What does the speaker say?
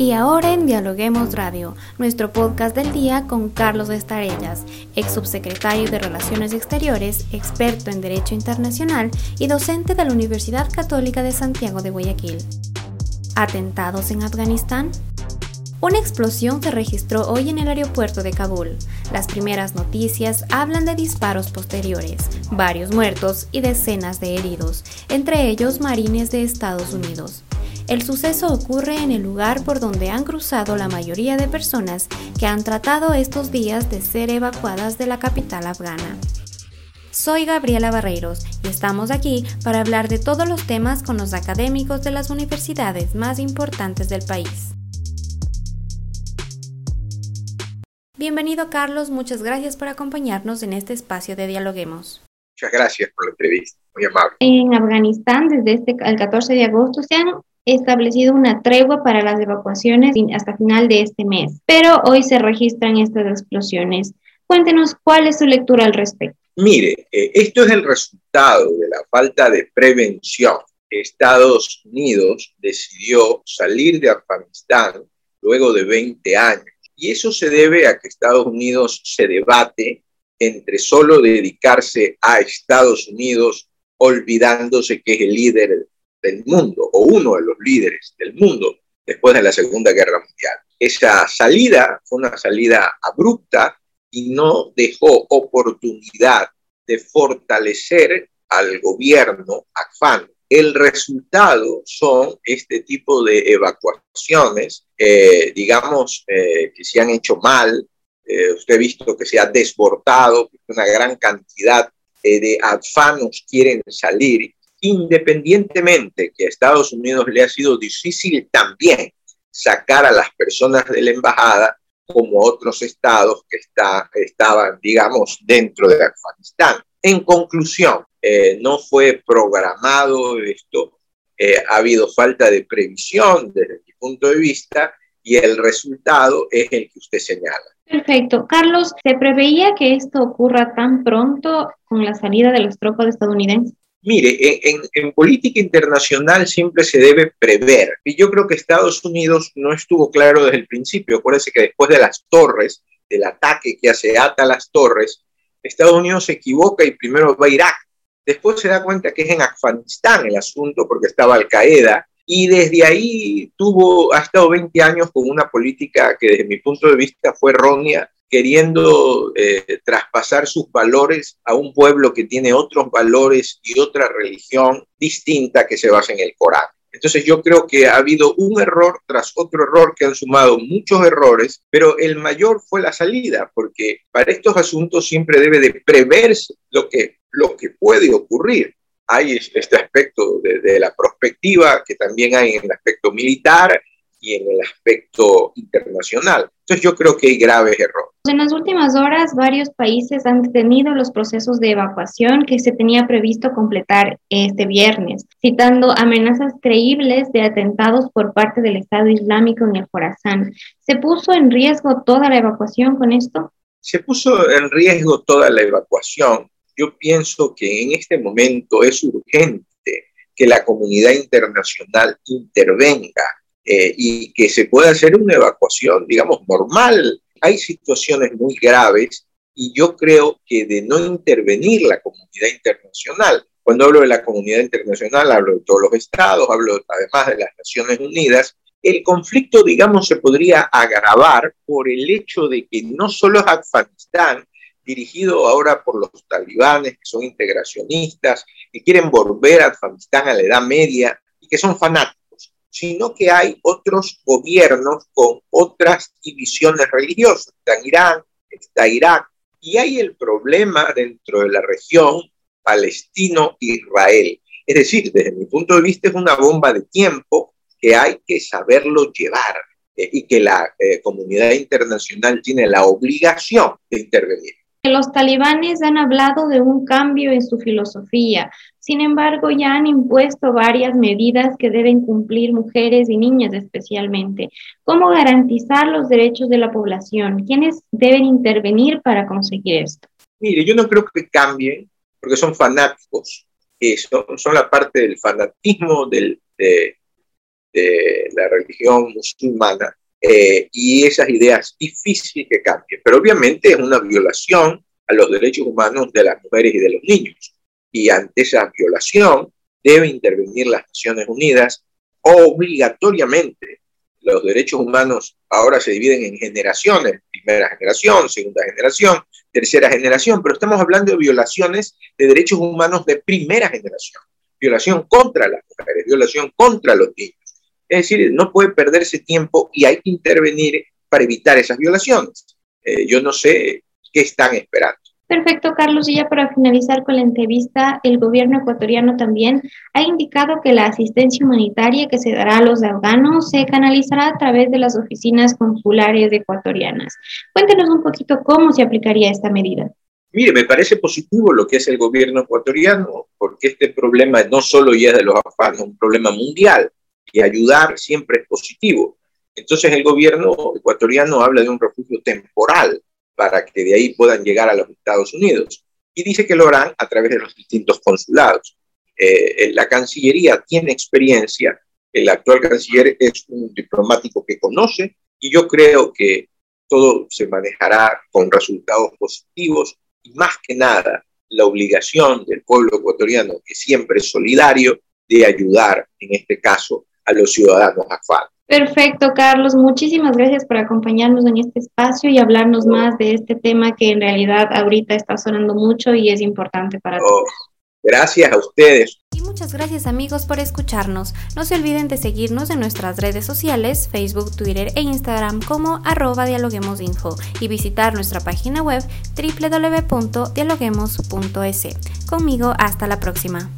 Y ahora en Dialoguemos Radio, nuestro podcast del día con Carlos Estarellas, ex subsecretario de Relaciones Exteriores, experto en Derecho Internacional y docente de la Universidad Católica de Santiago de Guayaquil. ¿Atentados en Afganistán? Una explosión se registró hoy en el aeropuerto de Kabul. Las primeras noticias hablan de disparos posteriores, varios muertos y decenas de heridos, entre ellos marines de Estados Unidos. El suceso ocurre en el lugar por donde han cruzado la mayoría de personas que han tratado estos días de ser evacuadas de la capital afgana. Soy Gabriela Barreiros y estamos aquí para hablar de todos los temas con los académicos de las universidades más importantes del país. Bienvenido Carlos, muchas gracias por acompañarnos en este espacio de Dialoguemos. Muchas gracias por la entrevista, muy amable. En Afganistán, desde este, el 14 de agosto, se han establecido una tregua para las evacuaciones hasta final de este mes, pero hoy se registran estas explosiones. Cuéntenos cuál es su lectura al respecto. Mire, eh, esto es el resultado de la falta de prevención. Estados Unidos decidió salir de Afganistán luego de 20 años. Y eso se debe a que Estados Unidos se debate entre solo dedicarse a Estados Unidos, olvidándose que es el líder del mundo o uno de los líderes del mundo después de la Segunda Guerra Mundial. Esa salida fue una salida abrupta y no dejó oportunidad de fortalecer al gobierno afgano. El resultado son este tipo de evacuaciones, eh, digamos, eh, que se han hecho mal. Eh, usted ha visto que se ha desbordado, una gran cantidad de afganos quieren salir independientemente que a Estados Unidos le ha sido difícil también sacar a las personas de la embajada como otros estados que está, estaban, digamos, dentro de Afganistán. En conclusión, eh, no fue programado esto, eh, ha habido falta de previsión desde mi punto de vista y el resultado es el que usted señala. Perfecto. Carlos, ¿se preveía que esto ocurra tan pronto con la salida de las tropas estadounidenses? Mire, en, política internacional siempre se debe prever. Y yo creo que Estados Unidos no estuvo claro desde el principio. Acuérdense que después de las torres, del ataque que hace ATA a las torres, Estados Unidos se equivoca y primero va a Irak. Después se da cuenta que es en Afganistán el asunto porque estaba Al Qaeda. Y desde ahí tuvo, ha estado 20 años con una política que desde mi punto de vista fue errónea queriendo eh, traspasar sus valores a un pueblo que tiene otros valores y otra religión distinta que se basa en el Corán. Entonces yo creo que ha habido un error tras otro error que han sumado muchos errores, pero el mayor fue la salida, porque para estos asuntos siempre debe de preverse lo que, lo que puede ocurrir. Hay este aspecto de, de la prospectiva que también hay en el aspecto militar y en el aspecto internacional. Entonces yo creo que hay graves errores. En las últimas horas, varios países han detenido los procesos de evacuación que se tenía previsto completar este viernes, citando amenazas creíbles de atentados por parte del Estado Islámico en el Khorasan. ¿Se puso en riesgo toda la evacuación con esto? Se puso en riesgo toda la evacuación. Yo pienso que en este momento es urgente que la comunidad internacional intervenga eh, y que se pueda hacer una evacuación, digamos, normal. Hay situaciones muy graves y yo creo que de no intervenir la comunidad internacional, cuando hablo de la comunidad internacional, hablo de todos los estados, hablo además de las Naciones Unidas, el conflicto, digamos, se podría agravar por el hecho de que no solo es Afganistán, dirigido ahora por los talibanes, que son integracionistas, que quieren volver a Afganistán a la Edad Media y que son fanáticos sino que hay otros gobiernos con otras divisiones religiosas. Está Irán, está Irak, y hay el problema dentro de la región palestino-israel. Es decir, desde mi punto de vista es una bomba de tiempo que hay que saberlo llevar eh, y que la eh, comunidad internacional tiene la obligación de intervenir. Los talibanes han hablado de un cambio en su filosofía, sin embargo, ya han impuesto varias medidas que deben cumplir mujeres y niñas especialmente. ¿Cómo garantizar los derechos de la población? ¿Quiénes deben intervenir para conseguir esto? Mire, yo no creo que cambien, porque son fanáticos, son, son la parte del fanatismo de la religión musulmana eh, y esas ideas difíciles que cambien. Pero obviamente es una violación a los derechos humanos de las mujeres y de los niños. Y ante esa violación debe intervenir las Naciones Unidas obligatoriamente. Los derechos humanos ahora se dividen en generaciones, primera generación, segunda generación, tercera generación, pero estamos hablando de violaciones de derechos humanos de primera generación, violación contra las mujeres, violación contra los niños. Es decir, no puede perderse tiempo y hay que intervenir para evitar esas violaciones. Eh, yo no sé qué están esperando. Perfecto, Carlos. Y ya para finalizar con la entrevista, el gobierno ecuatoriano también ha indicado que la asistencia humanitaria que se dará a los afganos se canalizará a través de las oficinas consulares ecuatorianas. Cuéntenos un poquito cómo se aplicaría esta medida. Mire, me parece positivo lo que es el gobierno ecuatoriano, porque este problema no solo ya es de los afganos, es un problema mundial y ayudar siempre es positivo. Entonces el gobierno ecuatoriano habla de un refugio temporal para que de ahí puedan llegar a los Estados Unidos y dice que lo harán a través de los distintos consulados. Eh, la Cancillería tiene experiencia, el actual canciller es un diplomático que conoce y yo creo que todo se manejará con resultados positivos y más que nada la obligación del pueblo ecuatoriano, que siempre es solidario, de ayudar, en este caso, a los ciudadanos afganos. Perfecto, Carlos. Muchísimas gracias por acompañarnos en este espacio y hablarnos más de este tema que en realidad ahorita está sonando mucho y es importante para oh, todos. Gracias a ustedes. Y muchas gracias amigos por escucharnos. No se olviden de seguirnos en nuestras redes sociales, Facebook, Twitter e Instagram como arroba dialoguemosinfo y visitar nuestra página web www.dialoguemos.es. Conmigo hasta la próxima.